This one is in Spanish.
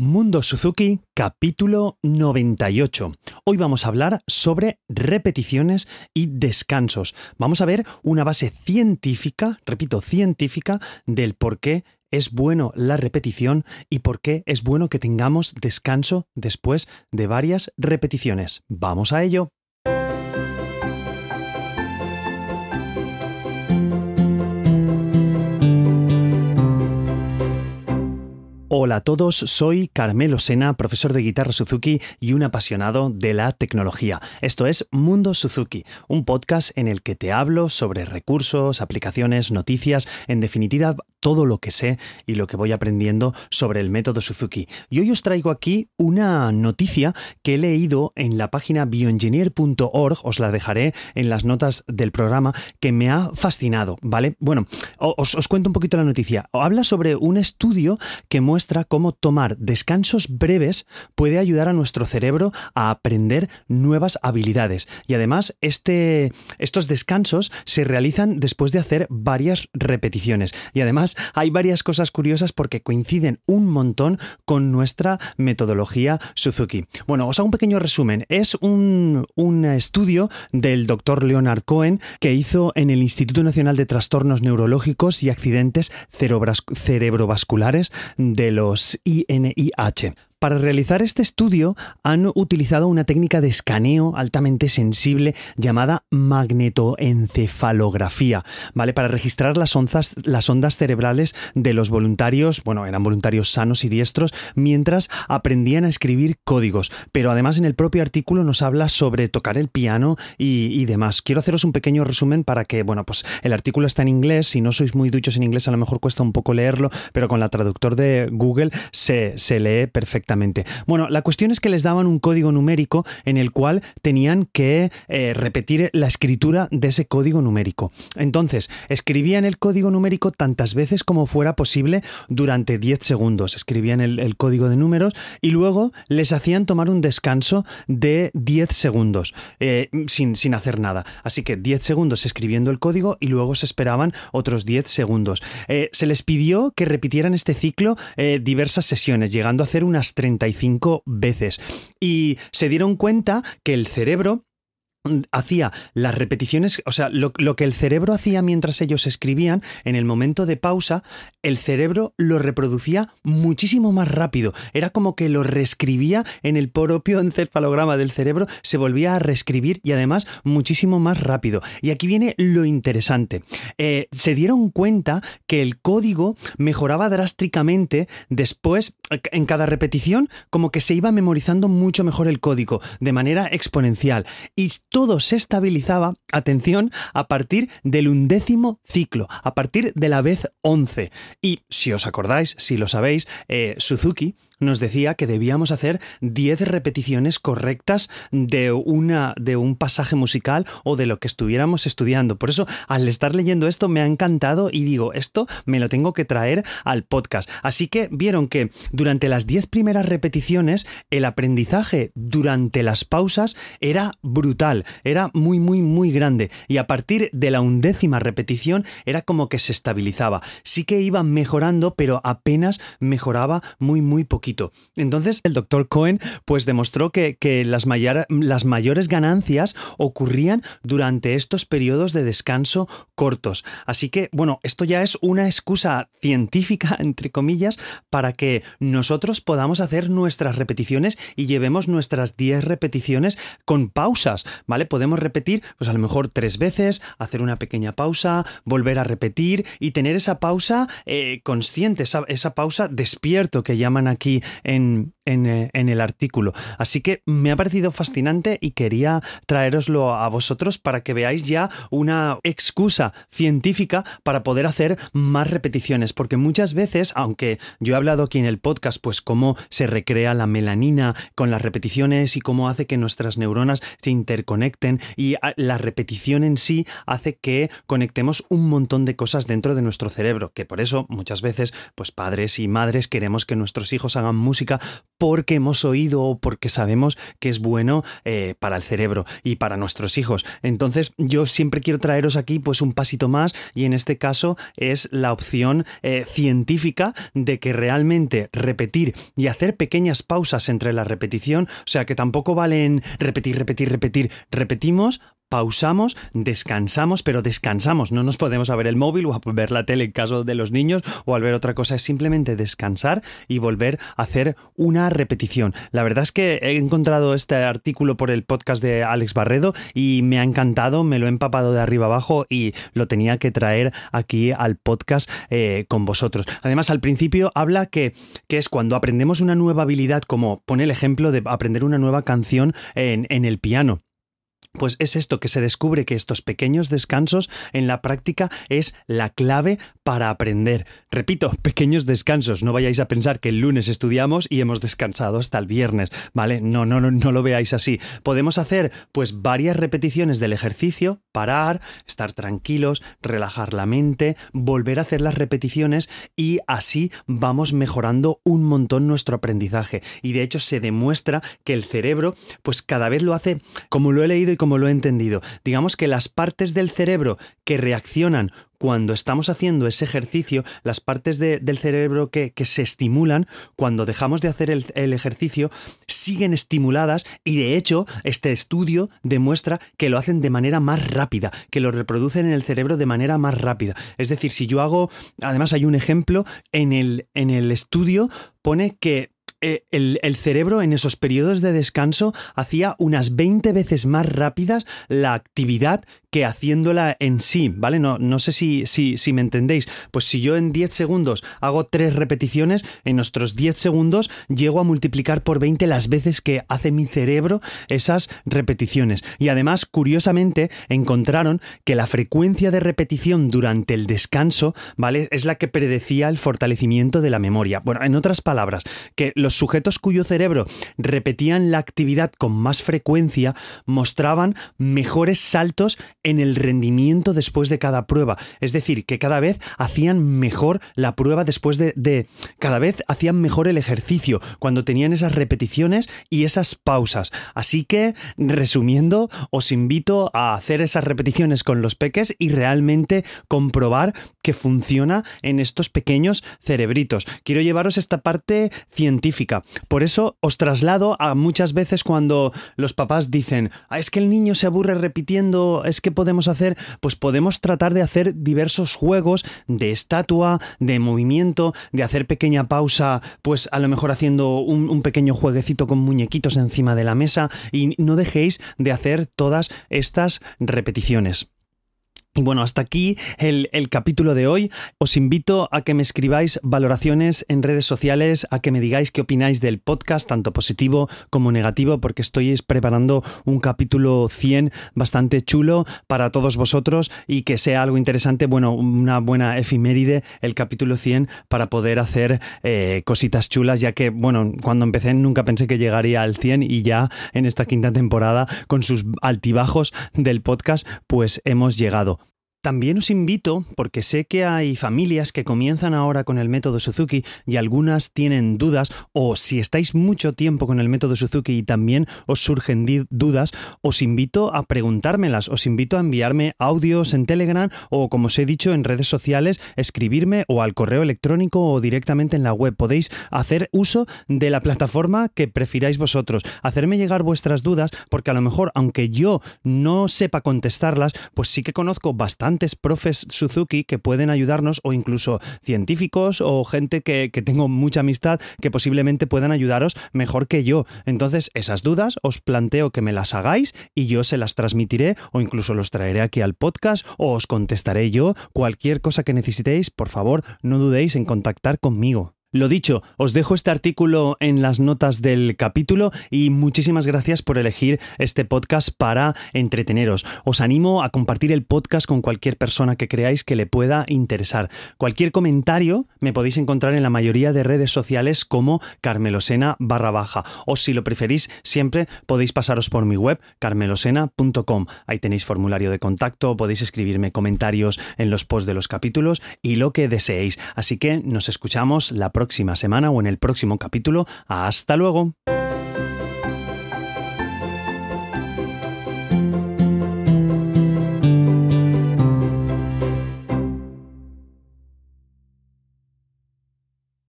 Mundo Suzuki, capítulo 98. Hoy vamos a hablar sobre repeticiones y descansos. Vamos a ver una base científica, repito, científica, del por qué es bueno la repetición y por qué es bueno que tengamos descanso después de varias repeticiones. Vamos a ello. Hola a todos, soy Carmelo Sena, profesor de guitarra Suzuki y un apasionado de la tecnología. Esto es Mundo Suzuki, un podcast en el que te hablo sobre recursos, aplicaciones, noticias, en definitiva todo lo que sé y lo que voy aprendiendo sobre el método Suzuki. Y hoy os traigo aquí una noticia que he leído en la página bioengineer.org, os la dejaré en las notas del programa, que me ha fascinado, ¿vale? Bueno, os, os cuento un poquito la noticia. Habla sobre un estudio que muestra muestra cómo tomar descansos breves puede ayudar a nuestro cerebro a aprender nuevas habilidades. Y además, este, estos descansos se realizan después de hacer varias repeticiones. Y además, hay varias cosas curiosas porque coinciden un montón con nuestra metodología Suzuki. Bueno, os hago un pequeño resumen. Es un, un estudio del doctor Leonard Cohen que hizo en el Instituto Nacional de Trastornos Neurológicos y Accidentes Cerebrovasculares de los INIH. Para realizar este estudio han utilizado una técnica de escaneo altamente sensible llamada magnetoencefalografía, ¿vale? Para registrar las ondas, las ondas cerebrales de los voluntarios, bueno, eran voluntarios sanos y diestros, mientras aprendían a escribir códigos. Pero además en el propio artículo nos habla sobre tocar el piano y, demás. Quiero haceros un pequeño resumen para que, bueno, pues el artículo está en inglés, si no sois muy duchos en inglés a lo mejor cuesta un poco leerlo, pero con la traductor de Google se, se lee perfectamente bueno, la cuestión es que les daban un código numérico en el cual tenían que eh, repetir la escritura de ese código numérico. Entonces, escribían el código numérico tantas veces como fuera posible durante 10 segundos. Escribían el, código de números y luego les hacían tomar un descanso de 10 segundos eh, sin, sin hacer nada. Así que 10 segundos escribiendo el código y luego se esperaban otros 10 segundos. Eh, se les pidió que repitieran este ciclo diversas sesiones, llegando a hacer unas 35 veces. Y se dieron cuenta que el cerebro hacía las repeticiones, o sea, lo, que el cerebro hacía mientras ellos escribían, en el momento de pausa, el cerebro lo reproducía muchísimo más rápido. Era como que lo reescribía en el propio encefalograma del cerebro, se volvía a reescribir y además muchísimo más rápido. Y aquí viene lo interesante. Eh, se dieron cuenta que el código mejoraba drásticamente después, en cada repetición, como que se iba memorizando mucho mejor el código, de manera exponencial. Y todo se estabilizaba, atención, a partir del undécimo ciclo, a partir de la vez 11. Y si os acordáis, si lo sabéis, eh, Suzuki nos decía que debíamos hacer 10 repeticiones correctas de, una, de un pasaje musical o de lo que estuviéramos estudiando. Por eso, al estar leyendo esto, me ha encantado y digo, esto me lo tengo que traer al podcast. Así que vieron que durante las 10 primeras repeticiones, el aprendizaje durante las pausas era brutal, era muy, muy, muy grande. Y a partir de la undécima repetición, era como que se estabilizaba. Sí que iba mejorando, pero apenas mejoraba muy, muy poquito. Entonces el doctor Cohen pues demostró que, las, las mayores ganancias ocurrían durante estos periodos de descanso cortos. Así que bueno, esto ya es una excusa científica, entre comillas, para que nosotros podamos hacer nuestras repeticiones y llevemos nuestras 10 repeticiones con pausas, ¿vale? Podemos repetir pues a lo mejor tres veces, hacer una pequeña pausa, volver a repetir y tener esa pausa eh, consciente, esa pausa despierto que llaman aquí and en, eh, en, el artículo. Así que me ha parecido fascinante y quería traeroslo a vosotros para que veáis ya una excusa científica para poder hacer más repeticiones, porque muchas veces, aunque yo he hablado aquí en el podcast, pues cómo se recrea la melanina con las repeticiones y cómo hace que nuestras neuronas se interconecten y la repetición en sí hace que conectemos un montón de cosas dentro de nuestro cerebro, que por eso muchas veces, pues padres y madres queremos que nuestros hijos hagan música porque hemos oído o porque sabemos que es bueno eh, para el cerebro y para nuestros hijos. Entonces yo siempre quiero traeros aquí pues un pasito más y en este caso es la opción eh, científica de que realmente repetir y hacer pequeñas pausas entre la repetición, o sea que tampoco valen repetir, repetir, repetir, repetimos pausamos, descansamos, pero descansamos. No nos podemos a ver el móvil o a ver la tele en caso de los niños o al ver otra cosa. Es simplemente descansar y volver a hacer una repetición. La verdad es que he encontrado este artículo por el podcast de Alex Barredo y me ha encantado, me lo he empapado de arriba abajo y lo tenía que traer aquí al podcast eh, con vosotros. Además, al principio habla que, que, es cuando aprendemos una nueva habilidad, como pone el ejemplo de aprender una nueva canción en, en el piano. Pues es esto que se descubre que estos pequeños descansos en la práctica es la clave para aprender. Repito, pequeños descansos. No vayáis a pensar que el lunes estudiamos y hemos descansado hasta el viernes, ¿vale? No, no, no, no lo veáis así. Podemos hacer pues varias repeticiones del ejercicio, parar, estar tranquilos, relajar la mente, volver a hacer las repeticiones y así vamos mejorando un montón nuestro aprendizaje. Y de hecho se demuestra que el cerebro pues cada vez lo hace como lo he leído y como lo he entendido. Digamos que las partes del cerebro que reaccionan cuando estamos haciendo ese ejercicio, las partes del cerebro que, se estimulan cuando dejamos de hacer el, el, ejercicio siguen estimuladas y de hecho este estudio demuestra que lo hacen de manera más rápida, que lo reproducen en el cerebro de manera más rápida. Es decir, si yo hago, además hay un ejemplo en el, en el estudio, pone que eh, el, cerebro en esos periodos de descanso hacía unas 20 veces más rápidas la actividad que haciéndola en sí, ¿vale? No, no sé si, si, si me entendéis. Pues si yo en 10 segundos hago tres repeticiones, en nuestros 10 segundos llego a multiplicar por 20 las veces que hace mi cerebro esas repeticiones. Y además, curiosamente, encontraron que la frecuencia de repetición durante el descanso, ¿vale? Es la que predecía el fortalecimiento de la memoria. Bueno, en otras palabras, que los sujetos cuyo cerebro repetían la actividad con más frecuencia mostraban mejores saltos en el rendimiento después de cada prueba. Es decir, que cada vez hacían mejor la prueba después de, cada vez hacían mejor el ejercicio cuando tenían esas repeticiones y esas pausas. Así que, resumiendo, os invito a hacer esas repeticiones con los peques y realmente comprobar que funciona en estos pequeños cerebritos. Quiero llevaros esta parte científica. Por eso os traslado a muchas veces cuando los papás dicen, ah, es que el niño se aburre repitiendo, es que podemos hacer? Pues podemos tratar de hacer diversos juegos de estatua, de movimiento, de hacer pequeña pausa, pues a lo mejor haciendo un, un pequeño jueguecito con muñequitos encima de la mesa y no dejéis de hacer todas estas repeticiones. Y bueno, hasta aquí el, capítulo de hoy. Os invito a que me escribáis valoraciones en redes sociales, a que me digáis qué opináis del podcast, tanto positivo como negativo, porque estoy preparando un capítulo 100 bastante chulo para todos vosotros y que sea algo interesante, bueno, una buena efiméride el capítulo 100 para poder hacer eh, cositas chulas, ya que, bueno, cuando empecé nunca pensé que llegaría al 100 y ya en esta quinta temporada, con sus altibajos del podcast, pues hemos llegado. También os invito, porque sé que hay familias que comienzan ahora con el método Suzuki y algunas tienen dudas, o si estáis mucho tiempo con el método Suzuki y también os surgen dudas, os invito a preguntármelas, os invito a enviarme audios en Telegram o, como os he dicho, en redes sociales, escribirme o al correo electrónico o directamente en la web. Podéis hacer uso de la plataforma que prefiráis vosotros, hacerme llegar vuestras dudas, porque a lo mejor, aunque yo no sepa contestarlas, pues sí que conozco bastante profes Suzuki que pueden ayudarnos o incluso científicos o gente que, que tengo mucha amistad que posiblemente puedan ayudaros mejor que yo. Entonces, esas dudas os planteo que me las hagáis y yo se las transmitiré o incluso los traeré aquí al podcast o os contestaré yo. Cualquier cosa que necesitéis, por favor, no dudéis en contactar conmigo. Lo dicho, os dejo este artículo en las notas del capítulo y muchísimas gracias por elegir este podcast para entreteneros. Os animo a compartir el podcast con cualquier persona que creáis que le pueda interesar. Cualquier comentario me podéis encontrar en la mayoría de redes sociales como carmelosena barra baja o si lo preferís siempre podéis pasaros por mi web carmelosena.com. Ahí tenéis formulario de contacto, podéis escribirme comentarios en los posts de los capítulos y lo que deseéis. Así que nos escuchamos la próxima próxima semana o en el próximo capítulo. Hasta luego.